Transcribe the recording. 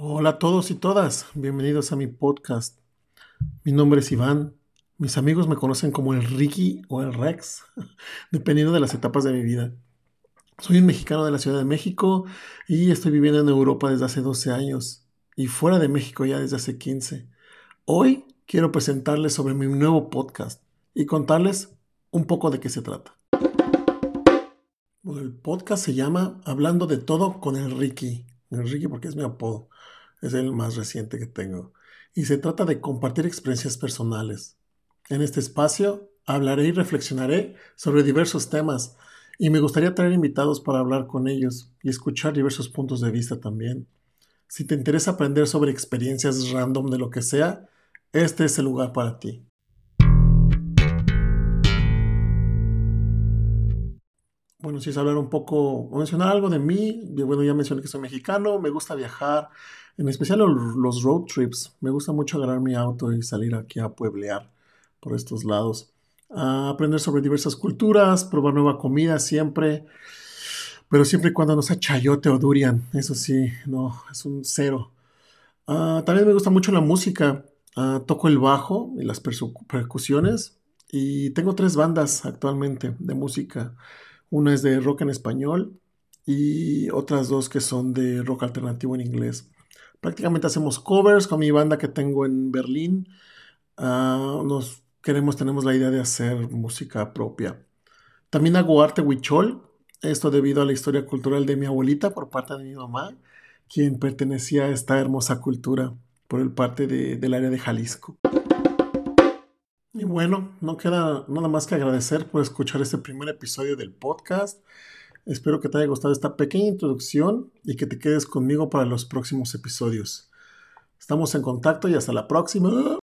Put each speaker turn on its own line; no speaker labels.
Hola a todos y todas, bienvenidos a mi podcast. Mi nombre es Iván. Mis amigos me conocen como el Ricky o el Rex, dependiendo de las etapas de mi vida. Soy un mexicano de la Ciudad de México y estoy viviendo en Europa desde hace 12 años y fuera de México ya desde hace 15. Hoy quiero presentarles sobre mi nuevo podcast y contarles un poco de qué se trata. el podcast se llama Hablando de todo con el Ricky. El Ricky porque es mi apodo. Es el más reciente que tengo. Y se trata de compartir experiencias personales. En este espacio hablaré y reflexionaré sobre diversos temas y me gustaría traer invitados para hablar con ellos y escuchar diversos puntos de vista también. Si te interesa aprender sobre experiencias random de lo que sea, este es el lugar para ti. Bueno, si es hablar un poco, mencionar algo de mí, bueno, ya mencioné que soy mexicano, me gusta viajar, en especial los road trips. Me gusta mucho agarrar mi auto y salir aquí a pueblear por estos lados. A aprender sobre diversas culturas, probar nueva comida siempre, pero siempre y cuando no sea chayote o durian. Eso sí, no, es un cero. Ah, también me gusta mucho la música. Ah, toco el bajo y las percusiones. Y tengo tres bandas actualmente de música. Una es de rock en español y otras dos que son de rock alternativo en inglés. Prácticamente hacemos covers con mi banda que tengo en Berlín. Ah, nos queremos, tenemos la idea de hacer música propia. También hago arte huichol, esto debido a la historia cultural de mi abuelita por parte de mi mamá, quien pertenecía a esta hermosa cultura por el parte del área de Jalisco. Y bueno, no queda nada más que agradecer por escuchar este primer episodio del podcast. Espero que te haya gustado esta pequeña introducción y que te quedes conmigo para los próximos episodios. Estamos en contacto y hasta la próxima.